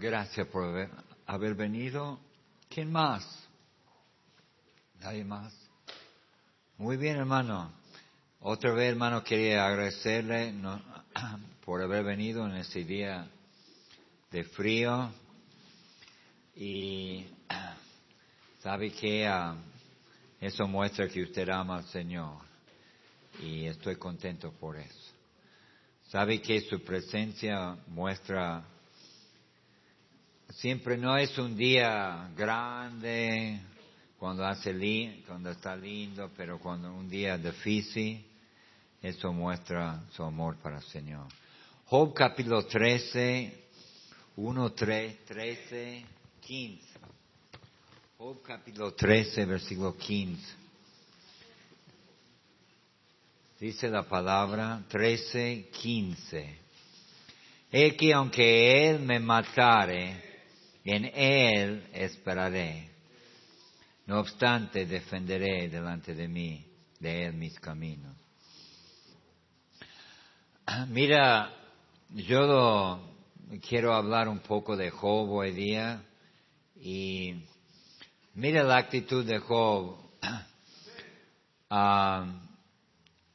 Gracias por haber, haber venido. ¿Quién más? ¿Nadie más? Muy bien, hermano. Otra vez, hermano, quería agradecerle por haber venido en este día de frío. Y sabe que ah, eso muestra que usted ama al Señor. Y estoy contento por eso. Sabe que su presencia muestra siempre no es un día grande cuando hace cuando está lindo, pero cuando un día difícil, eso muestra su amor para el Señor. Job capítulo 13, 1, 3, 13, 15. Job capítulo 13, versículo 15. Dice la palabra 13, 15. He que aunque él me matare, en él esperaré. No obstante, defenderé delante de mí, de él mis caminos. Mira, yo quiero hablar un poco de Job hoy día y mira la actitud de Job.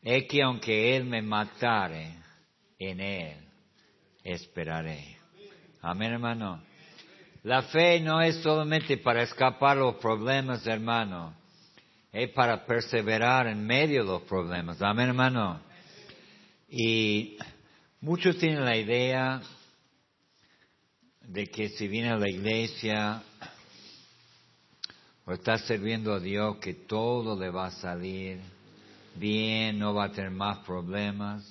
Es que aunque él me matare, en él esperaré. Amén, hermano. La fe no es solamente para escapar los problemas, hermano. Es para perseverar en medio de los problemas. Amén, hermano. Y muchos tienen la idea de que si viene a la iglesia o está sirviendo a Dios, que todo le va a salir bien, no va a tener más problemas.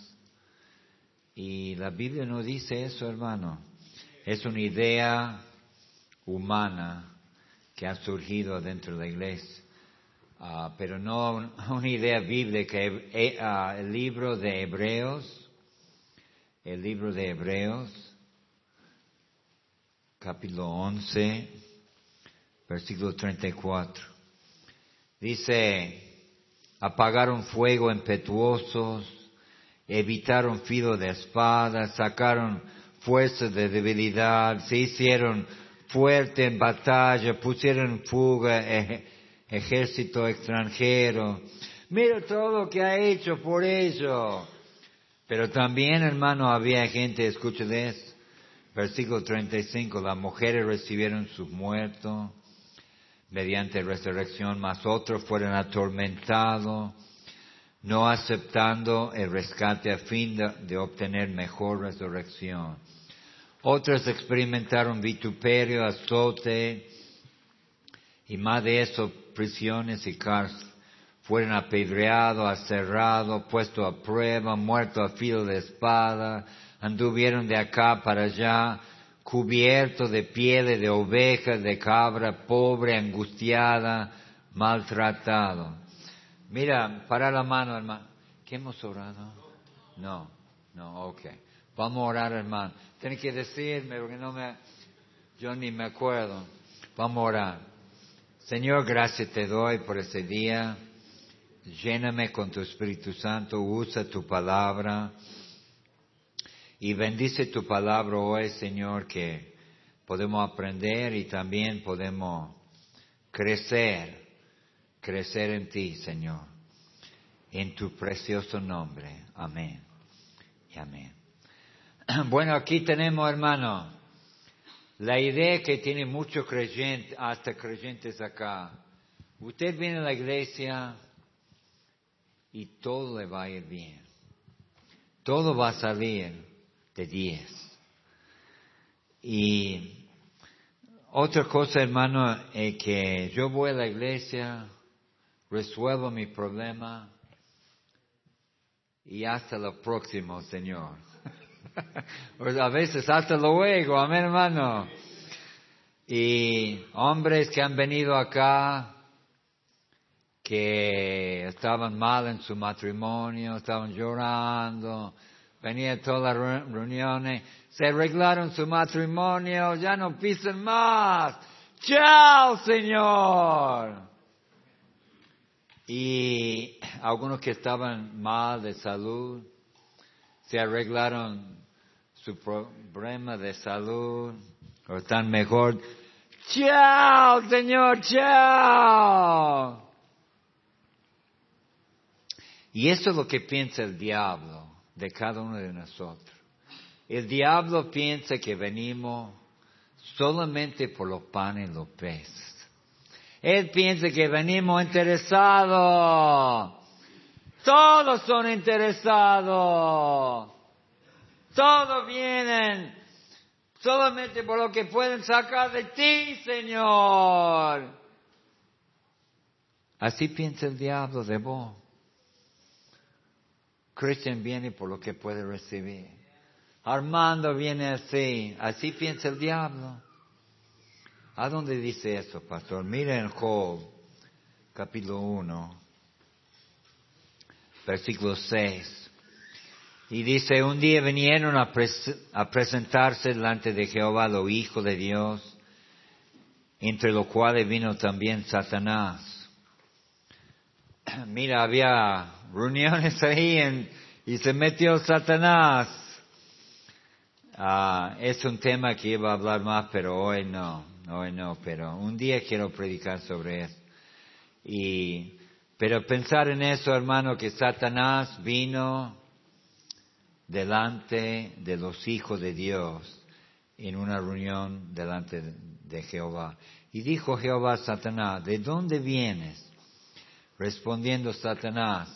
Y la Biblia no dice eso, hermano. Es una idea humana que ha surgido dentro de la iglesia. Uh, pero no una idea bíblica. Uh, el libro de Hebreos, el libro de Hebreos, capítulo 11, versículo 34. Dice, apagaron fuego impetuosos, evitaron filo de espada, sacaron fuerzas de debilidad, se hicieron fuerte en batalla, pusieron en fuga ejército extranjero. Mira todo lo que ha hecho por ello. Pero también, hermano, había gente, escuchen esto, versículo 35, las mujeres recibieron sus muertos mediante resurrección, mas otros fueron atormentados, no aceptando el rescate a fin de obtener mejor resurrección. Otros experimentaron vituperio, azote y más de eso, prisiones y cárcel. Fueron apedreados, aserrados, puestos a prueba, muertos a filo de espada, anduvieron de acá para allá, cubiertos de pieles de oveja, de cabra, pobre, angustiada, maltratado. Mira, para la mano, hermano. ¿Qué hemos orado? No, no, ok. Vamos a orar, hermano. Tiene que decirme porque no me, yo ni me acuerdo. Vamos a orar. Señor, gracias te doy por ese día. Lléname con tu Espíritu Santo, usa tu palabra y bendice tu palabra hoy, Señor, que podemos aprender y también podemos crecer, crecer en ti, Señor. En tu precioso nombre. Amén. Y amén. Bueno, aquí tenemos, hermano, la idea que tiene muchos creyentes, hasta creyentes acá. Usted viene a la iglesia y todo le va a ir bien. Todo va a salir de 10. Y otra cosa, hermano, es que yo voy a la iglesia, resuelvo mi problema y hasta lo próximo, Señor. Pues a veces hasta luego, amén hermano. Y hombres que han venido acá, que estaban mal en su matrimonio, estaban llorando, venían todas las reuniones, se arreglaron su matrimonio, ya no pisan más. Chao, Señor. Y algunos que estaban mal de salud, se arreglaron su problema de salud o están mejor. Chao, Señor, chao. Y eso es lo que piensa el diablo de cada uno de nosotros. El diablo piensa que venimos solamente por los panes y los peces. Él piensa que venimos interesados. Todos son interesados. Todos vienen solamente por lo que pueden sacar de ti, Señor. Así piensa el diablo de vos. Christian viene por lo que puede recibir. Armando viene así. Así piensa el diablo. ¿A dónde dice eso, pastor? Miren Job, capítulo 1, versículo 6. Y dice, un día vinieron a, presentarse delante de Jehová los hijos de Dios, entre los cuales vino también Satanás. Mira, había reuniones ahí y se metió Satanás. Ah, es un tema que iba a hablar más, pero hoy no hoy no, pero un día quiero predicar sobre eso. Y, pero pensar en eso, hermano, que Satanás vino delante de los hijos de Dios en una reunión delante de Jehová. Y dijo Jehová a Satanás, ¿de dónde vienes? Respondiendo Satanás,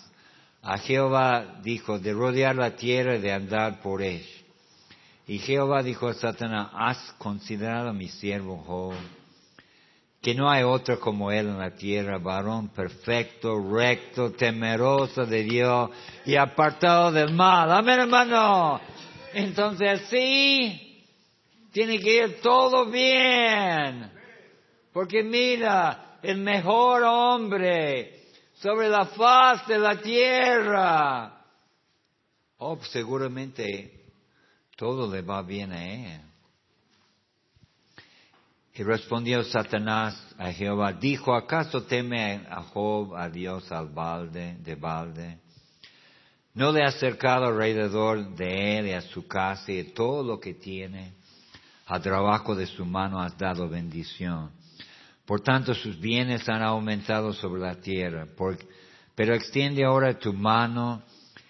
a Jehová dijo, de rodear la tierra y de andar por ella. Y Jehová dijo a Satanás, ¿has considerado a mi siervo Job? Que no hay otro como él en la tierra, varón perfecto, recto, temeroso de Dios y apartado del mal. Amén, hermano. Entonces sí, tiene que ir todo bien. Porque mira, el mejor hombre sobre la faz de la tierra. Oh, seguramente todo le va bien a él. Y respondió Satanás a Jehová, dijo, ¿acaso teme a Job a Dios al balde, de balde? ¿No le ha acercado alrededor de él y a su casa y todo lo que tiene? Al trabajo de su mano has dado bendición. Por tanto, sus bienes han aumentado sobre la tierra. pero extiende ahora tu mano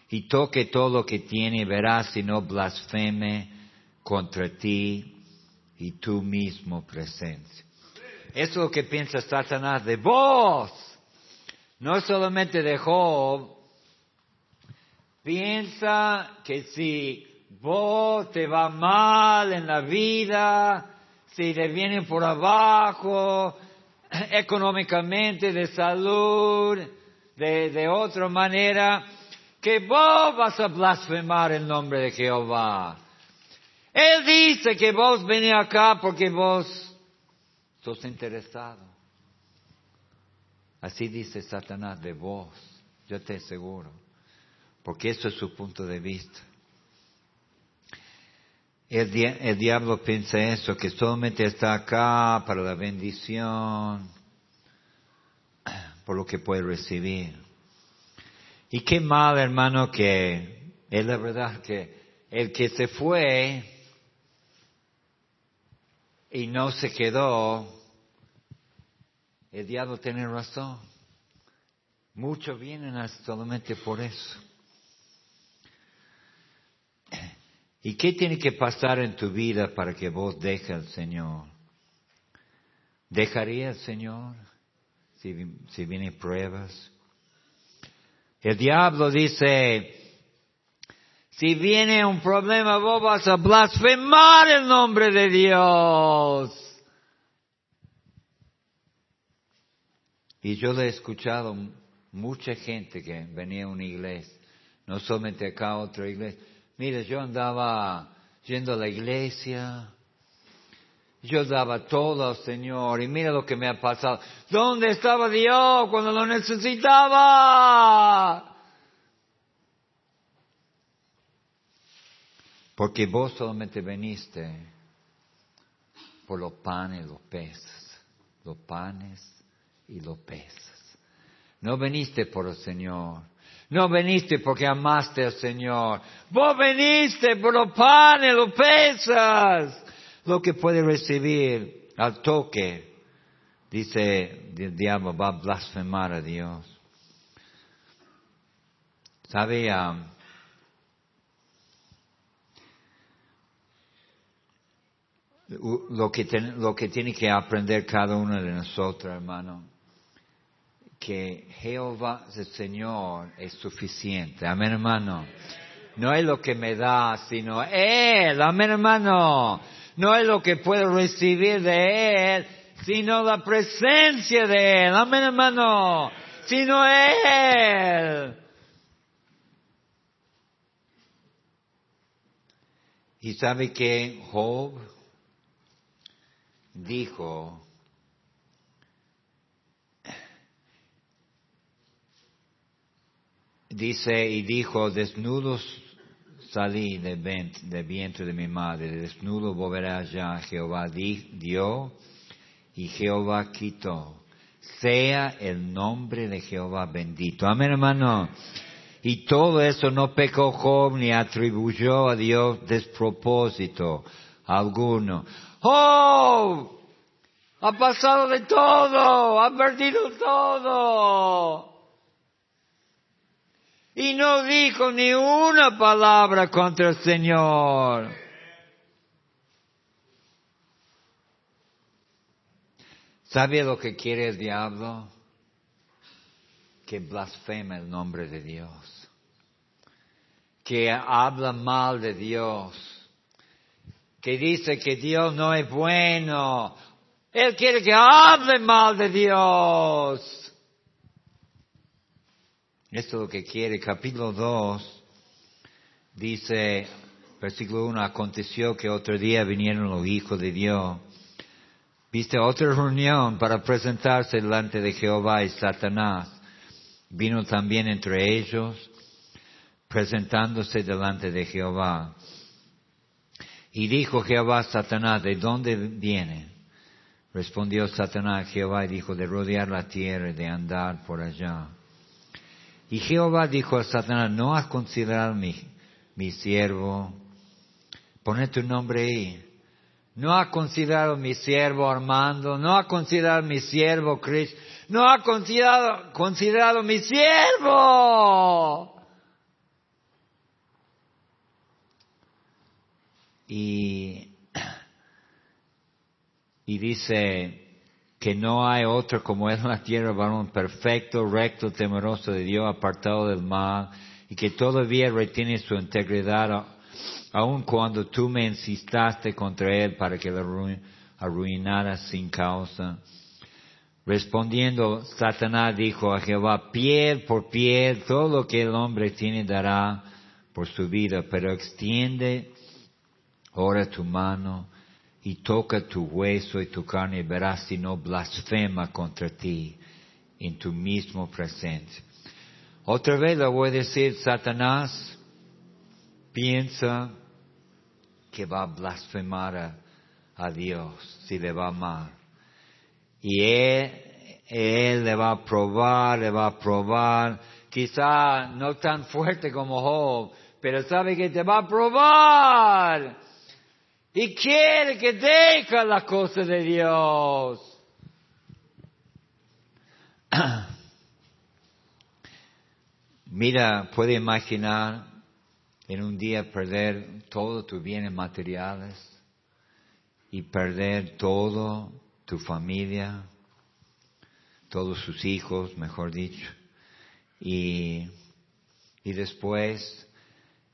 y toque todo lo que tiene y verás si no blasfeme contra ti y tu mismo presencia. Eso es lo que piensa Satanás de vos, no solamente de Job. Piensa que si vos te va mal en la vida, si te vienen por abajo, económicamente, de salud, de, de otra manera, que vos vas a blasfemar el nombre de Jehová. Él dice que vos venís acá porque vos sos interesado. Así dice Satanás de vos, yo te aseguro, porque eso es su punto de vista. El, diablo piensa eso, que solamente está acá para la bendición, por lo que puede recibir. Y qué mal, hermano, que es la verdad que el que se fue y no se quedó, el diablo tiene razón. Muchos vienen solamente por eso. ¿Y qué tiene que pasar en tu vida para que vos dejes al Señor? ¿Dejaría al Señor si, si vienen pruebas? El diablo dice, si viene un problema, vos vas a blasfemar el nombre de Dios. Y yo le he escuchado mucha gente que venía a una iglesia, no solamente acá a otra iglesia. Mire, yo andaba yendo a la iglesia, yo daba todo al Señor y mira lo que me ha pasado. ¿Dónde estaba Dios cuando lo necesitaba? Porque vos solamente veniste por los panes los peces. Los panes y los peces. No veniste por el Señor. No veniste porque amaste al Señor. Vos veniste por los panes, los pesas. Lo que puede recibir al toque, dice el diablo, va a blasfemar a Dios. ¿Sabe? Lo, que lo que tiene que aprender cada uno de nosotros, hermano, que Jehová, el Señor, es suficiente. Amén, hermano. No es lo que me da, sino Él. Amén, hermano. No es lo que puedo recibir de Él, sino la presencia de Él. Amén, hermano. Sino Él. Y sabe que Job dijo, dice y dijo, desnudos salí de, de vientre de mi madre, desnudo volverá ya, Jehová dio y Jehová quitó. Sea el nombre de Jehová bendito. Amén, hermano. Y todo eso no pecó Job ni atribuyó a Dios despropósito alguno. ¡Oh! Ha pasado de todo, ha perdido todo. Y no dijo ni una palabra contra el Señor. ¿Sabe lo que quiere el diablo? Que blasfeme el nombre de Dios. Que habla mal de Dios que dice que Dios no es bueno. Él quiere que hable mal de Dios. Esto es lo que quiere. Capítulo 2 dice, versículo 1, aconteció que otro día vinieron los hijos de Dios. Viste otra reunión para presentarse delante de Jehová y Satanás. Vino también entre ellos presentándose delante de Jehová. Y dijo Jehová a Satanás, ¿de dónde viene? Respondió Satanás a Jehová y dijo, de rodear la tierra y de andar por allá. Y Jehová dijo a Satanás, ¿no has considerado mi, mi siervo? Pone tu nombre ahí. ¿No has considerado mi siervo Armando? ¿No has considerado mi siervo Chris? ¿No has considerado, considerado mi siervo? Y, y dice que no hay otro como él en la tierra, varón perfecto, recto, temeroso de Dios, apartado del mal, y que todavía retiene su integridad, aun cuando tú me insistaste contra él para que lo arruinara sin causa. Respondiendo, Satanás dijo a Jehová, piel por piel, todo lo que el hombre tiene dará por su vida, pero extiende Ora tu mano y toca tu hueso y tu carne y verás si no blasfema contra ti en tu mismo presencia. Otra vez le voy a decir, Satanás piensa que va a blasfemar a, Dios si le va mal. Y él, él le va a probar, le va a probar, quizá no tan fuerte como Job, pero sabe que te va a probar y quiere que deja la cosa de Dios. Mira, puede imaginar en un día perder todos tus bienes materiales y perder todo tu familia, todos sus hijos, mejor dicho, y, y después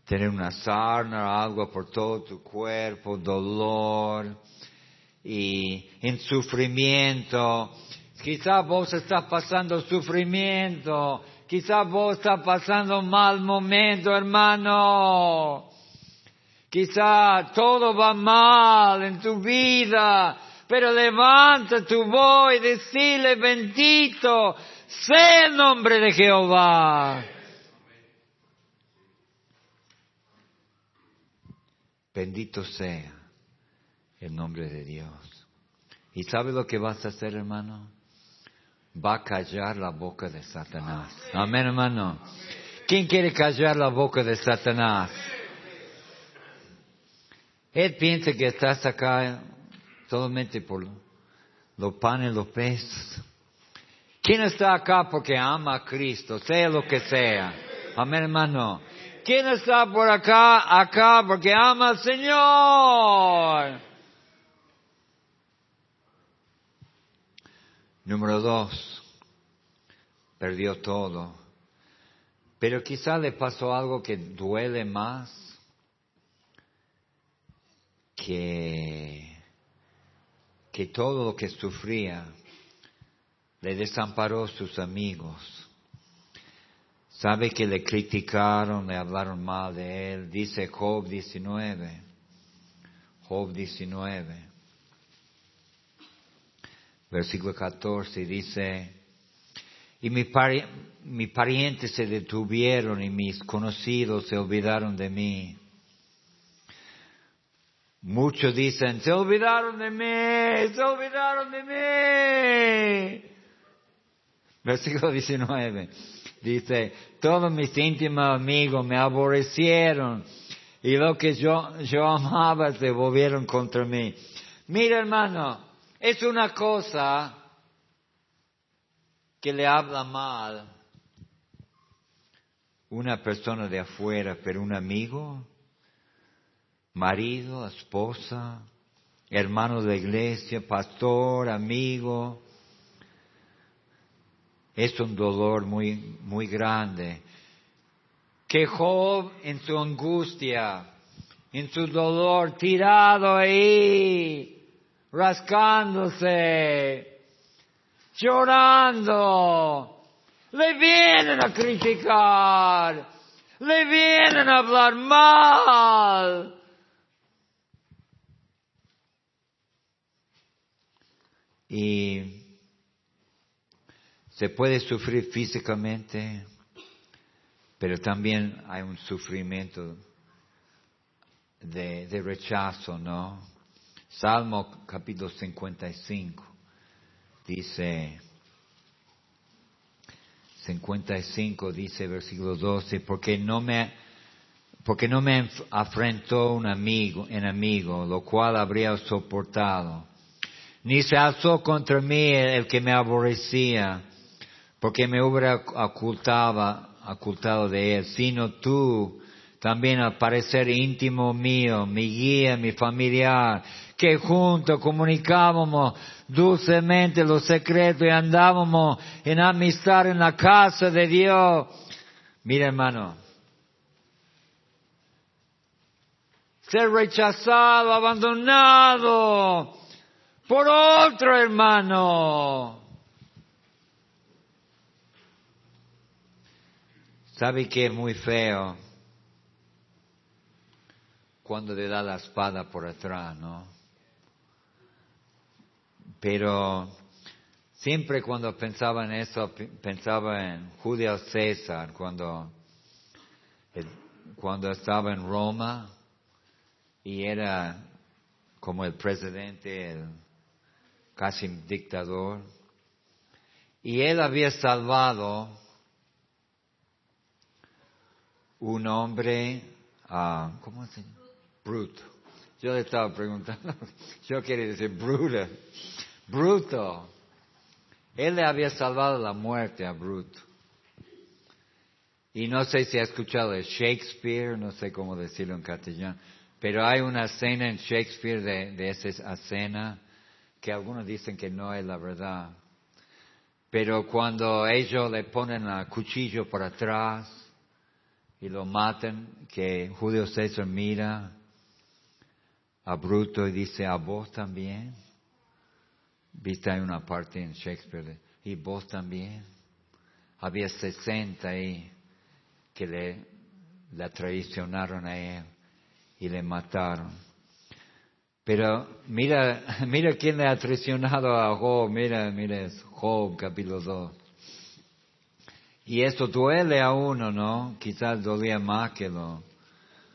tener una sarna algo por todo tu cuerpo, dolor y en sufrimiento. Quizás vos estás pasando sufrimiento, quizás vos estás pasando mal momento, hermano. Quizás todo va mal en tu vida, pero levanta tu voz y decirle bendito sea el nombre de Jehová. Bendito sea el nombre de Dios. ¿Y sabe lo que vas a hacer, hermano? Va a callar la boca de Satanás. Amén, hermano. ¿Quién quiere callar la boca de Satanás? Él piensa que estás acá solamente por los panes, los peces. ¿Quién está acá porque ama a Cristo, sea lo que sea? Amén, hermano. ¿Quién está por acá, acá porque ama al Señor? Número dos, perdió todo. Pero quizá le pasó algo que duele más que, que todo lo que sufría. Le desamparó sus amigos. Sabe que le criticaron, le hablaron mal de él. Dice Job 19. Job 19 versículo 14, dice, y mi, mi parientes se detuvieron y mis conocidos se olvidaron de mí. Muchos dicen, se olvidaron de mí, se olvidaron de mí. Versículo 19 dice, todos mis íntimos amigos me aborrecieron y lo que yo, yo amaba se volvieron contra mí. Mira hermano, es una cosa que le habla mal una persona de afuera, pero un amigo, marido, esposa, hermano de iglesia, pastor, amigo, es un dolor muy, muy grande. Que Job en su angustia, en su dolor, tirado ahí, rascándose, llorando. Le vienen a criticar, le vienen a hablar mal. Y se puede sufrir físicamente, pero también hay un sufrimiento de, rechazo, ¿no? Salmo capítulo 55 dice, 55 dice versículo 12, porque no me, porque no me afrentó un amigo, enemigo, lo cual habría soportado, ni se alzó contra mí el que me aborrecía, porque me hubiera ocultaba, ocultado de él, sino tú, también al parecer íntimo mío, mi guía, mi familiar, que juntos comunicábamos dulcemente los secretos y andábamos en amistad en la casa de Dios. Mira hermano, ser rechazado, abandonado por otro hermano. ¿Sabe que es muy feo? Cuando le da la espada por atrás, ¿no? Pero siempre cuando pensaba en eso, pensaba en Julio César, cuando, cuando estaba en Roma y era como el presidente, casi dictador. Y él había salvado un hombre, uh, ¿cómo se? Bruto. Yo le estaba preguntando, yo quería decir bruta Bruto. Él le había salvado la muerte a Bruto. Y no sé si ha escuchado de Shakespeare, no sé cómo decirlo en castellano, pero hay una escena en Shakespeare de, de esa escena que algunos dicen que no es la verdad. Pero cuando ellos le ponen el cuchillo por atrás y lo matan, que Julio César mira a Bruto y dice, ¿a vos también? Viste, hay una parte en Shakespeare, y vos también. Había 60 ahí que le, traicionaron a él y le mataron. Pero mira, mira quién le ha traicionado a Job, mira, mira, Job capítulo 2. Y eso duele a uno, ¿no? Quizás dolía más que lo.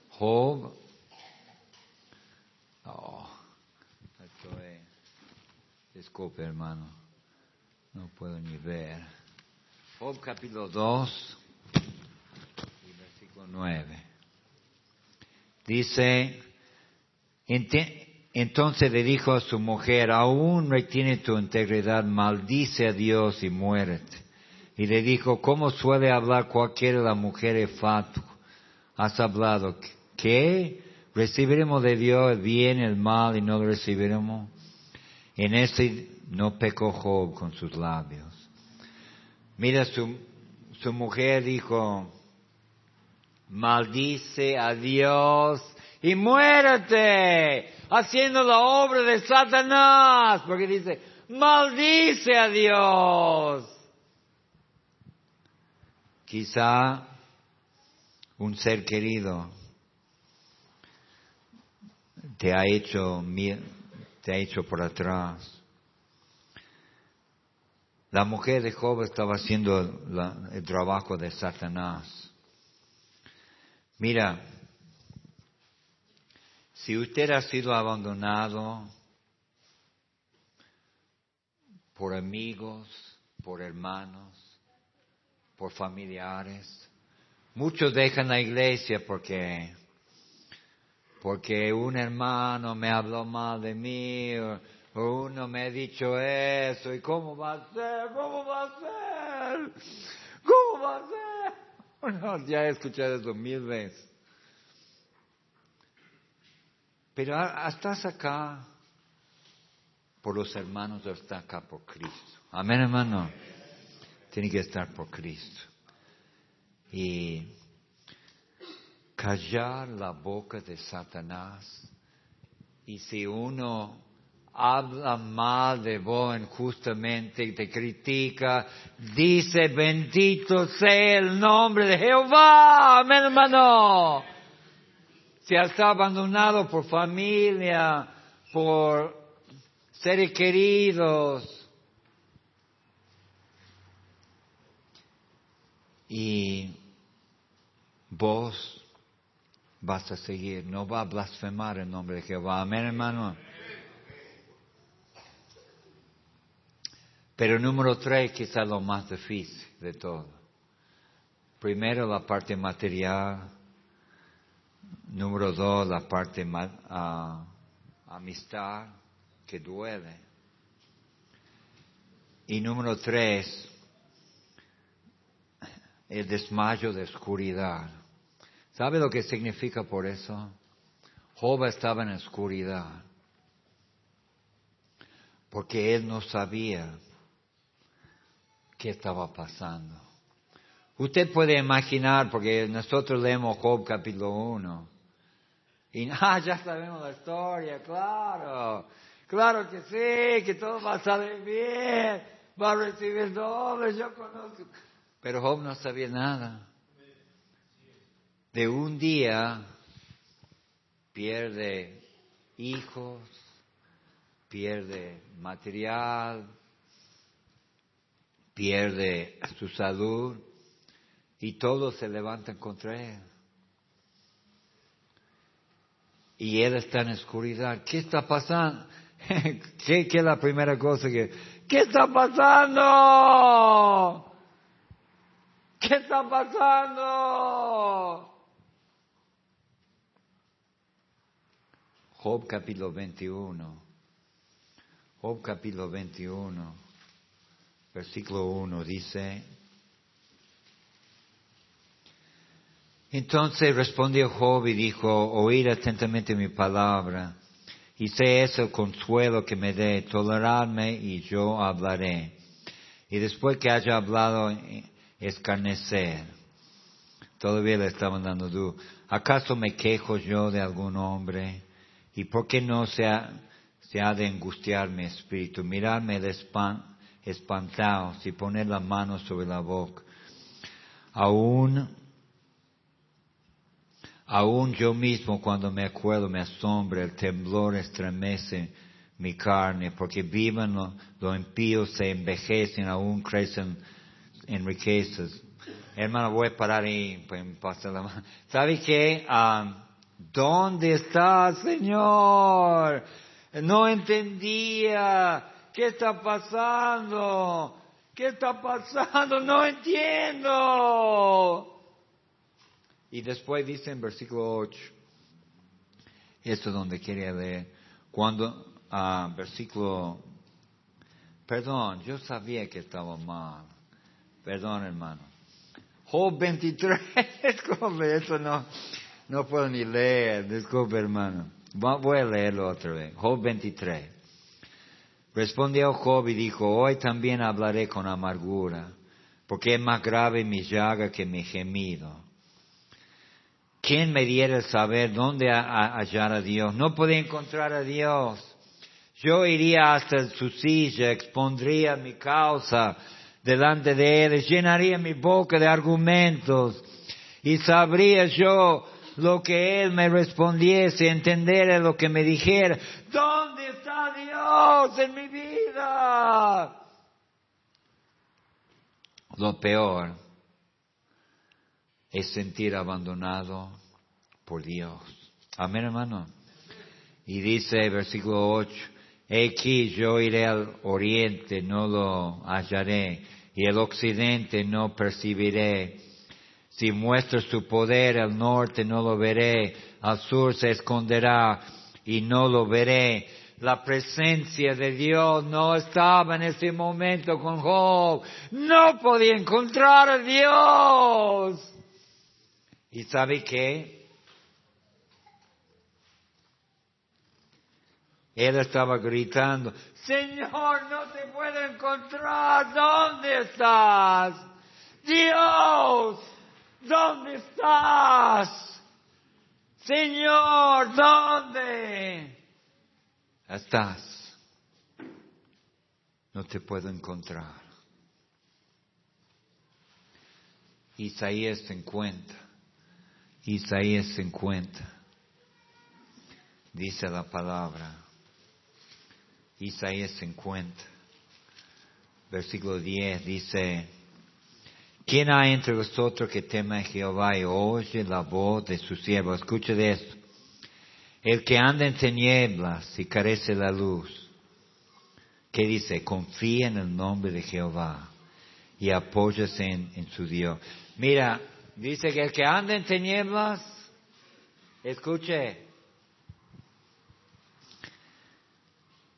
Job Disculpe, hermano. No puedo ni ver. Job capítulo 2. 9. Dice, entonces le dijo a su mujer, aún retiene tu integridad, maldice a Dios y muérete. Y le dijo, ¿cómo suele hablar cualquiera de las mujeres fatu? Has hablado, ¿qué? ¿Recibiremos de Dios el bien, el mal y no lo recibiremos? En ese no pecó Job con sus labios. Mira, su, su mujer dijo, maldice a Dios y muérete haciendo la obra de Satanás, porque dice, maldice a Dios. Quizá un ser querido te ha hecho, te ha hecho por atrás. La mujer de Job estaba haciendo el trabajo de Satanás. Mira, si usted ha sido abandonado por amigos, por hermanos, por familiares, muchos dejan la iglesia porque porque un hermano me habló mal de mí o, uno me ha dicho eso y cómo va a ser, cómo va a ser, cómo va a ser. Bueno, ya he escuchado eso mil veces. Pero estás acá por los hermanos estás acá por Cristo. Amén, hermano. Tiene que estar por Cristo. Y callar la boca de Satanás. Y si uno habla mal de vos injustamente te critica, dice bendito sea el nombre de Jehová. Amén, hermano si está abandonado por familia, por seres queridos. Y vos vas a seguir, no va a blasfemar el nombre de Jehová. Amén, hermano. Pero número tres, quizás lo más difícil de todo. Primero la parte material, Número dos, la parte uh, amistad que duele. Y número tres, el desmayo de oscuridad. ¿Sabe lo que significa por eso? Job estaba en oscuridad. Porque él no sabía qué estaba pasando. Usted puede imaginar, porque nosotros leemos Job capítulo 1, y ah, ya sabemos la historia, claro. Claro que sí, que todo va a salir bien, va a recibir doble, yo conozco. Pero Job no sabía nada. De un día pierde hijos, pierde material, pierde su salud y todos se levantan contra él y él está en oscuridad. ¿Qué está pasando? ¿Qué, ¿Qué, es la primera cosa que... ¿Qué está pasando? ¿Qué está pasando? Job capítulo 21. Job capítulo 21, versículo 1 dice, Entonces respondió Job y dijo, oíd atentamente mi palabra, y sé ese el consuelo que me dé, toleradme y yo hablaré. Y después que haya hablado, escarnecer. Todavía le estaban dando duda. ¿Acaso me quejo yo de algún hombre? ¿Y por qué no se ha, de angustiar mi espíritu? Mirarme el espantado, y poner la mano sobre la boca. Aún Aún yo mismo cuando me acuerdo me asombra, el temblor estremece mi carne, porque viven los impíos, se envejecen, aún crecen en riquezas. Hermano, voy a parar ahí, pues pasa la mano. ¿Sabe qué? ¿Dónde está, Señor? No entendía. ¿Qué está pasando? ¿Qué está pasando? No entiendo. Y después dice en versículo 8, esto es donde quería leer, cuando, ah, versículo, perdón, yo sabía que estaba mal, perdón hermano. Job 23, disculpe, eso no, no puedo ni leer, disculpe hermano. Voy a leerlo otra vez. Job 23. Respondió Job y dijo, hoy también hablaré con amargura, porque es más grave mi llaga que mi gemido. ¿Quién me diera saber dónde hallar a Dios? No podía encontrar a Dios. Yo iría hasta su silla, expondría mi causa delante de él, llenaría mi boca de argumentos y sabría yo lo que él me respondiese, entender lo que me dijera. ¿Dónde está Dios en mi vida? Lo peor es sentir abandonado por Dios. Amén, hermano. Y dice versículo 8, aquí yo iré al oriente, no lo hallaré, y el occidente no percibiré. Si muestra su poder al norte, no lo veré, al sur se esconderá y no lo veré. La presencia de Dios no estaba en ese momento con Job. No podía encontrar a Dios. ¿Y sabe qué? Él estaba gritando, Señor, no te puedo encontrar, ¿dónde estás? Dios, ¿dónde estás? Señor, ¿dónde estás? No te puedo encontrar. Isaías se encuentra. Isaías 50. Dice la palabra. Isaías 50. Versículo 10 dice, ¿quién hay entre vosotros que teme a Jehová y oye la voz de su siervo? Escuche de esto. El que anda en tinieblas y carece la luz. ¿Qué dice? Confía en el nombre de Jehová y apóyase en, en su Dios. Mira, Dice que el que anda en tinieblas, escuche,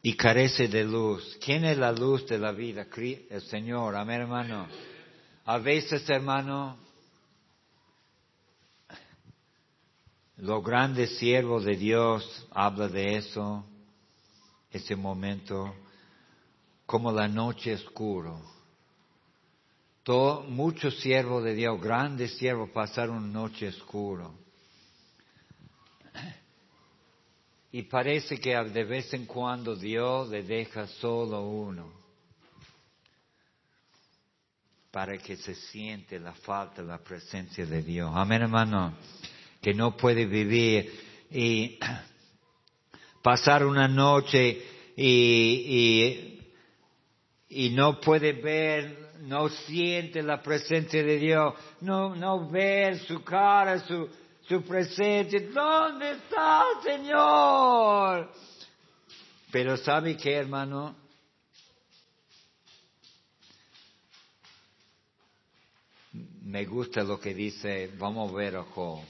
y carece de luz. ¿Quién es la luz de la vida? El Señor, amén hermano. A veces, hermano, los grandes siervos de Dios habla de eso, ese momento, como la noche oscura muchos siervos de Dios, grandes siervos, pasaron noche oscura. Y parece que de vez en cuando Dios le deja solo uno para que se siente la falta, la presencia de Dios. Amén, hermano. Que no puede vivir y pasar una noche y, y, y no puede ver no siente la presencia de Dios, no, no ve su cara, su, su presencia. ¿Dónde está, Señor? Pero ¿sabe qué, hermano? Me gusta lo que dice, vamos a ver a Job.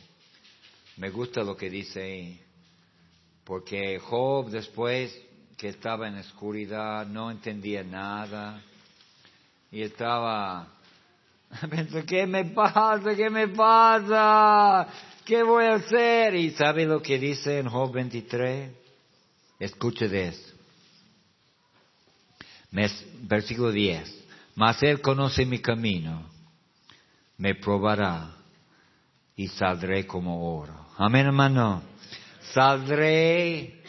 Me gusta lo que dice ahí. Porque Job después que estaba en oscuridad no entendía nada y estaba, ¿qué me pasa? ¿Qué me pasa? ¿Qué voy a hacer? ¿Y sabe lo que dice en Job 23? Escuche de eso. Versículo 10. Mas Él conoce mi camino, me probará y saldré como oro. Amén, hermano. Saldré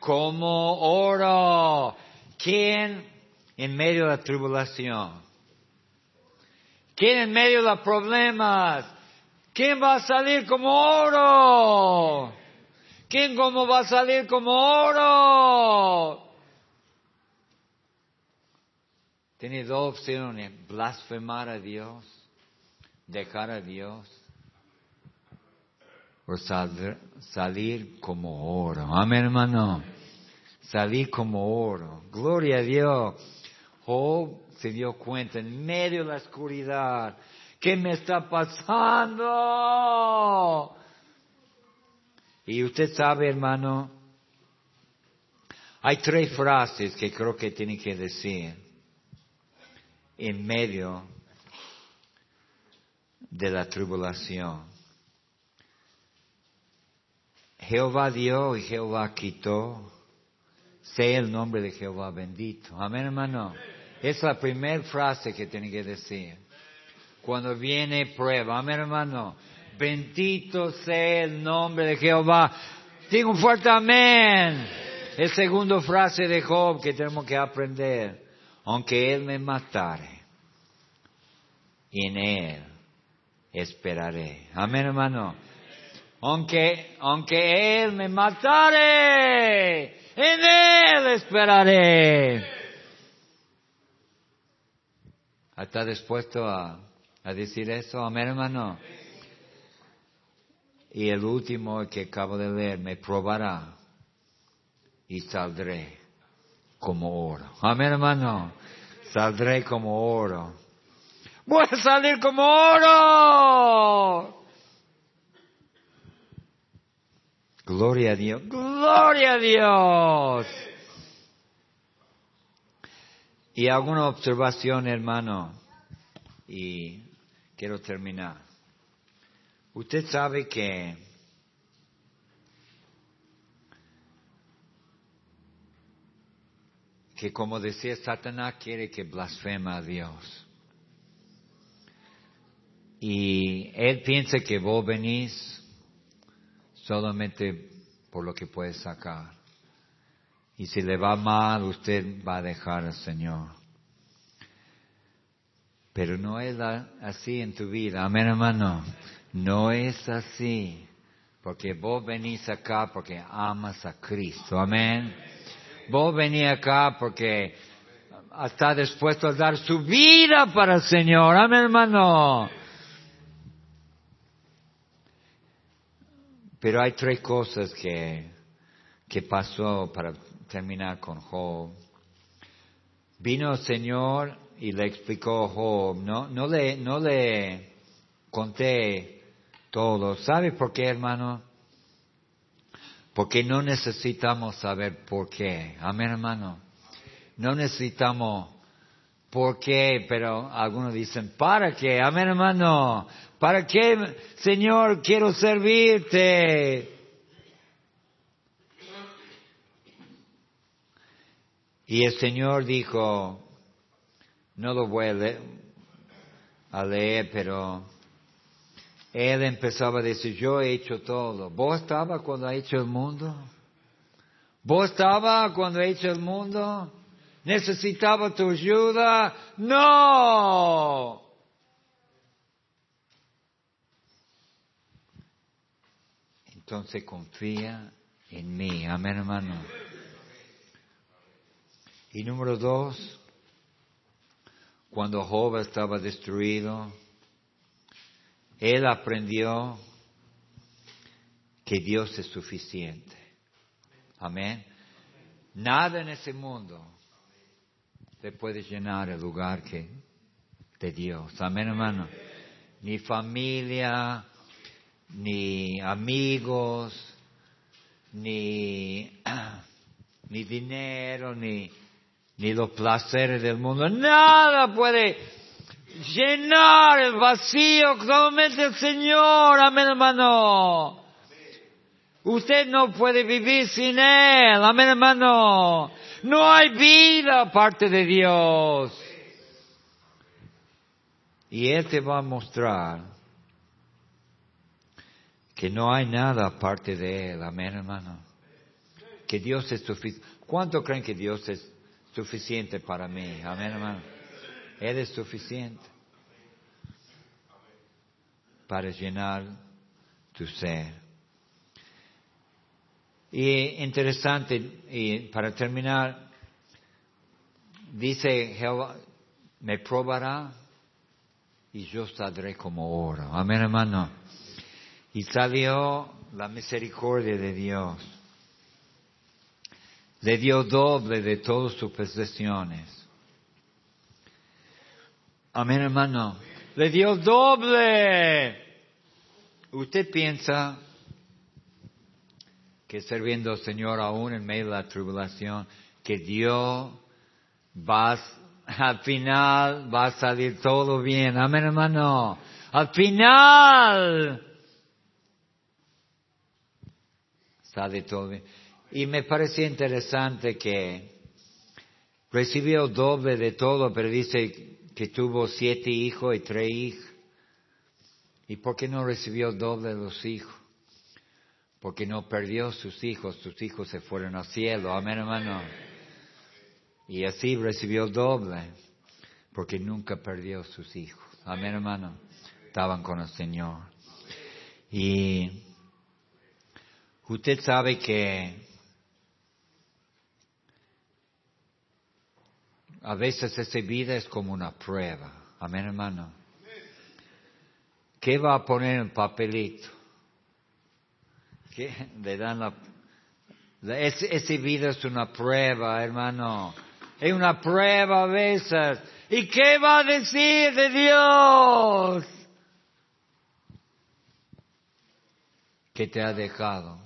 como oro. ¿Quién en medio de la tribulación? ¿Quién en medio de los problemas? ¿Quién va a salir como oro? ¿Quién cómo va a salir como oro? Tiene dos opciones, blasfemar a Dios, dejar a Dios, o salir como oro. Amén, hermano. Salir como oro. Gloria a Dios. Job se dio cuenta en medio de la oscuridad ¿Qué me está pasando? Y usted sabe, hermano, hay tres frases que creo que tiene que decir en medio de la tribulación. Jehová dio y Jehová quitó. Sea el nombre de Jehová bendito. Amén, hermano. Es la primera frase que tiene que decir. Cuando viene prueba. Amén, hermano. Bendito sea el nombre de Jehová. Digo un fuerte amén. Es segunda frase de Job que tenemos que aprender. Aunque Él me matare, en Él esperaré. Amén, hermano. Aunque, aunque Él me matare, en Él esperaré. ¿Está dispuesto a, decir eso? Amén, hermano. Y el último que acabo de leer, me probará y saldré como oro. Amén, hermano. Saldré como oro. Voy a salir como oro. Gloria a Dios. Gloria a Dios. Y alguna observación, hermano. Y quiero terminar. Usted sabe que que como decía Satanás quiere que blasfema a Dios. Y él piensa que vos venís solamente por lo que puede sacar. Y si le va mal, usted va a dejar al Señor. Pero no es así en tu vida. Amén, hermano. No es así. Porque vos venís acá porque amas a Cristo. Amén. Vos venís acá porque está dispuesto a dar su vida para el Señor. Amén, hermano. Pero hay tres cosas que, que pasó para terminar con Job. Vino el Señor y le explicó a Job, no, no le, no le conté todo. ¿Sabe por qué, hermano? Porque no necesitamos saber por qué. Amén, hermano. No necesitamos por qué, pero algunos dicen, ¿para qué? Amén, hermano. ¿Para qué, Señor, quiero servirte? Y el Señor dijo, no lo voy a leer, pero él empezaba a decir, yo he hecho todo. ¿Vos estaba cuando ha hecho el mundo? ¿Vos estaba cuando ha hecho el mundo? ¿Necesitaba tu ayuda? No. Entonces confía en mí. Amén, hermano. Y número dos, cuando Job estaba destruido, él aprendió que Dios es suficiente. Amén. Nada en ese mundo te puede llenar el lugar que de Dios. Amén, hermano. Ni familia, ni amigos, ni, ni dinero, ni, ni los placeres del mundo. Nada puede llenar el vacío solamente el Señor. Amén, hermano. Usted no puede vivir sin Él. Amén, hermano. No hay vida aparte de Dios. Y Él te va a mostrar que no hay nada aparte de Él. Amén, hermano. Que Dios es suficiente. ¿Cuánto creen que Dios es suficiente para mí? Amén, hermano. Él es suficiente para llenar tu ser. Y interesante, y para terminar, dice Jehová, me probará y yo saldré como oro. Amén, hermano. Y salió la misericordia de Dios. Le dio doble de todas sus posesiones. Amén, hermano. le dio doble. ¿Usted piensa que sirviendo al Señor aún en medio de la tribulación, que Dios va, al final va a salir todo bien? Amén, hermano. Al final sale todo bien. Y me parecía interesante que recibió doble de todo, pero dice que tuvo siete hijos y tres hijas. ¿Y por qué no recibió doble de los hijos? Porque no perdió sus hijos, sus hijos se fueron al cielo. Amén, hermano. Y así recibió doble, porque nunca perdió sus hijos. Amén, hermano. Estaban con el Señor. Y usted sabe que A veces esa vida es como una prueba. Amén, hermano. ¿Qué va a poner en papelito? ¿Qué? Le dan la... Esa vida es una prueba, hermano. Es una prueba a veces. ¿Y qué va a decir de Dios? Que te ha dejado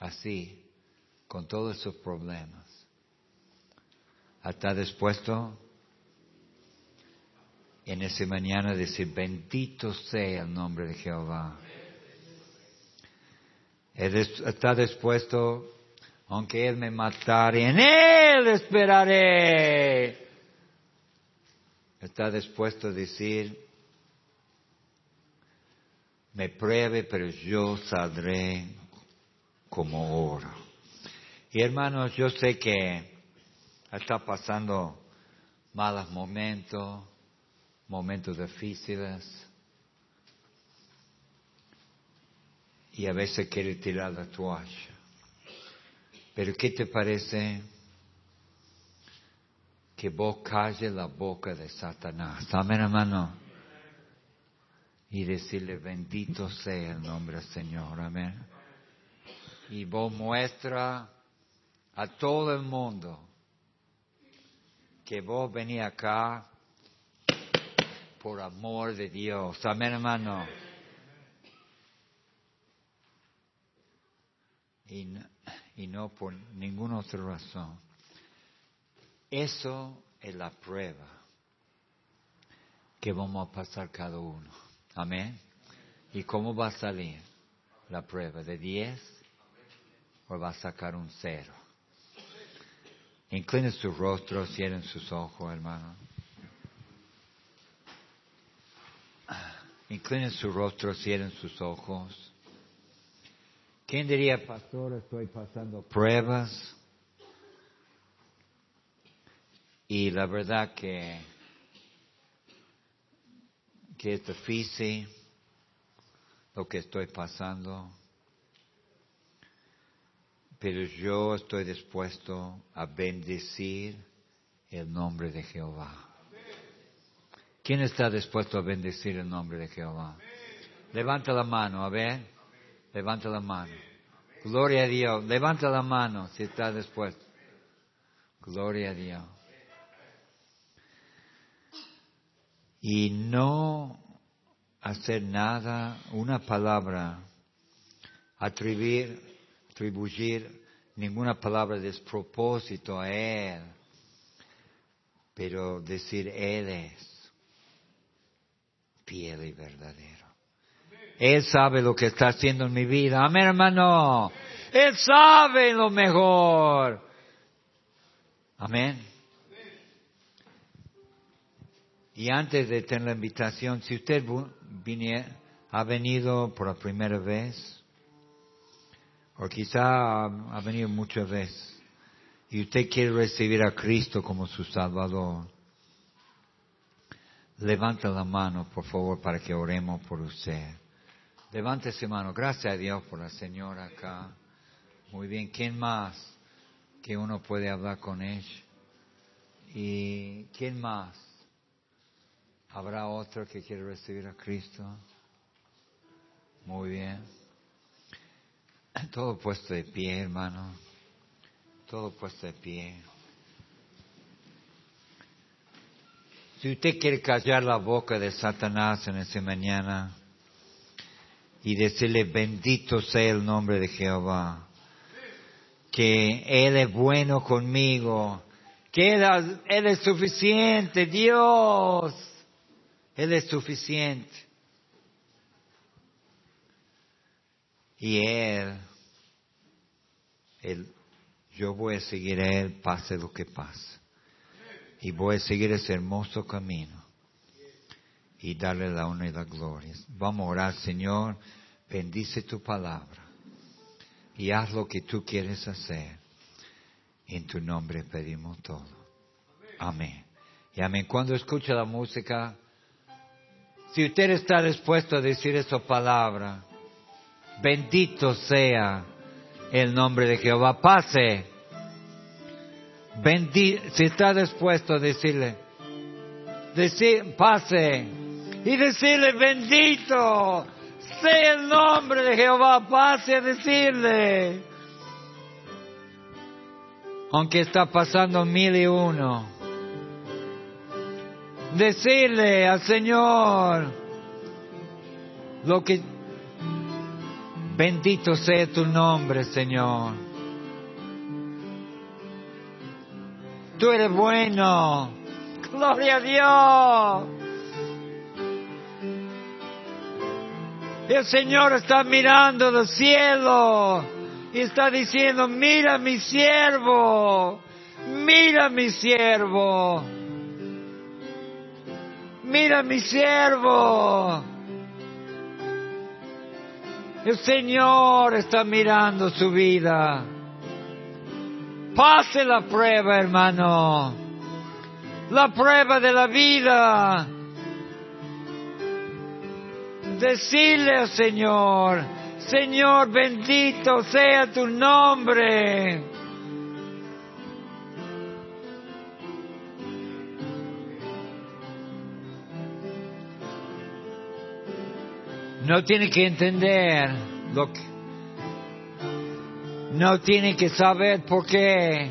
así, con todos esos problemas. ¿Está dispuesto en ese mañana decir, bendito sea el nombre de Jehová? ¿Está dispuesto, aunque Él me matare, en Él esperaré? ¿Está dispuesto a decir, me pruebe, pero yo saldré como oro? Y hermanos, yo sé que está pasando malos momentos, momentos difíciles. Y a veces quiere tirar la toalla. Pero ¿qué te parece que vos calles la boca de Satanás? Amén, hermano. Y decirle, bendito sea el nombre del Señor. Amén. Y vos muestra a todo el mundo que vos venís acá por amor de Dios. Amén, hermano. Y, y no por ninguna otra razón. Eso es la prueba que vamos a pasar cada uno. Amén. ¿Y cómo va a salir la prueba? ¿De 10 o va a sacar un cero? Inclinen su rostro, cierren sus ojos, hermano. Inclinen su rostro, cierren sus ojos. ¿Quién diría, pastor, estoy pasando pruebas? Y la verdad que, que es difícil lo que estoy pasando pero yo estoy dispuesto a bendecir el nombre de Jehová. ¿Quién está dispuesto a bendecir el nombre de Jehová? Levanta la mano, a ver. Levanta la mano. Gloria a Dios. Levanta la mano si está dispuesto. Gloria a Dios. Y no hacer nada, una palabra, atribuir atribuir ninguna palabra de despropósito a Él, pero decir Él es fiel y verdadero. Él sabe lo que está haciendo en mi vida. Amén, hermano. Él sabe lo mejor. Amén. Y antes de tener la invitación, si usted ha venido por la primera vez, o quizá ha venido muchas veces y usted quiere recibir a Cristo como su Salvador, levanta la mano, por favor, para que oremos por usted. Levante su mano. Gracias a Dios por la señora acá. Muy bien. ¿Quién más que uno puede hablar con ella? ¿Y quién más? ¿Habrá otro que quiere recibir a Cristo? Muy bien. Todo puesto de pie, hermano. Todo puesto de pie. Si usted quiere callar la boca de Satanás en esta mañana y decirle bendito sea el nombre de Jehová, que Él es bueno conmigo, que Él, Él es suficiente, Dios, Él es suficiente. Y Él, Él, yo voy a seguir a Él, pase lo que pase. Y voy a seguir ese hermoso camino y darle la honra y la gloria. Vamos a orar, Señor, bendice tu palabra y haz lo que tú quieres hacer. En tu nombre pedimos todo. Amén. Y amén. Cuando escucha la música, si usted está dispuesto a decir esa palabra, bendito sea el nombre de Jehová. Pase si está dispuesto a decirle, decir, pase y decirle, bendito sea el nombre de Jehová, pase a decirle, aunque está pasando mil y uno, decirle al Señor lo que, bendito sea tu nombre, Señor. Tú eres bueno. Gloria a Dios. El Señor está mirando del cielo y está diciendo, mira mi siervo, mira mi siervo, mira mi siervo. El Señor está mirando su vida. Pase la prueba, hermano. La prueba de la vida. Decirle al Señor, Señor, bendito sea tu nombre. No tiene que entender lo que no tiene que saber por qué.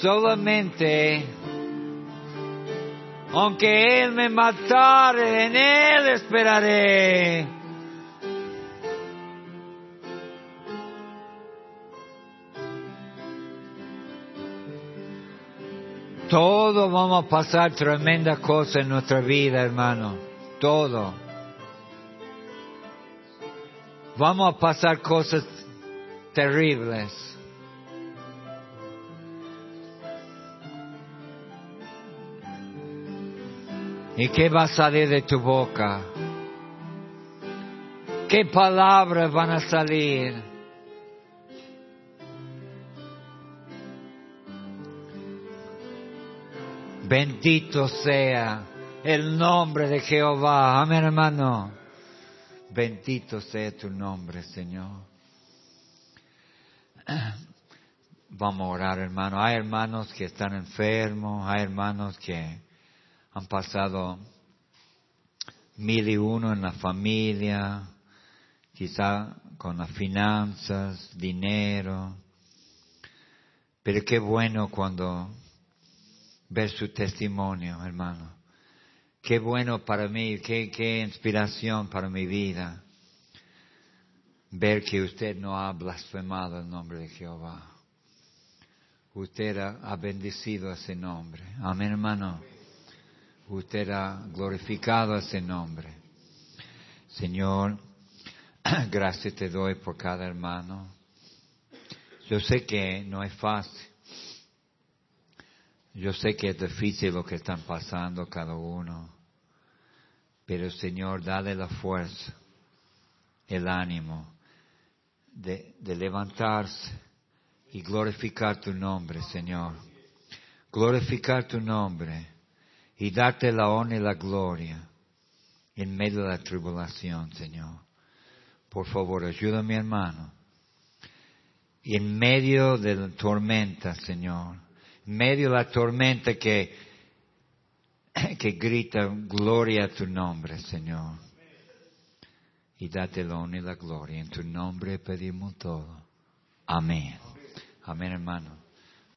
Solamente, aunque Él me matare, en Él esperaré. Todo vamos a pasar tremenda cosa en nuestra vida, hermano. Todo. Vamos a pasar cosas terribles. ¿Y qué va a salir de tu boca? ¿Qué palabras van a salir? Bendito sea el nombre de Jehová. Amén, hermano. Bendito sea tu nombre, Señor. Vamos a orar, hermano. Hay hermanos que están enfermos, hay hermanos que han pasado mil y uno en la familia, quizá con las finanzas, dinero. Pero qué bueno cuando ver su testimonio, hermano. Qué bueno para mí, qué, qué inspiración para mi vida ver que usted no ha blasfemado el nombre de Jehová. Usted ha, bendecido ese nombre. Amén, hermano. Usted ha glorificado ese nombre. Señor, gracias te doy por cada hermano. Yo sé que no es fácil. Yo sé que es difícil lo que están pasando cada uno, pero Señor, dale la fuerza, el ánimo de, levantarse y glorificar tu nombre, Señor. Glorificar tu nombre y darte la honra y la gloria en medio de la tribulación, Señor. Por favor, ayuda a mi hermano. Y en medio de la tormenta, Señor, medio de la tormenta que, que grita gloria a tu nombre, Señor. Y date la honra y la gloria. En tu nombre pedimos todo. Amén. Amén, hermano.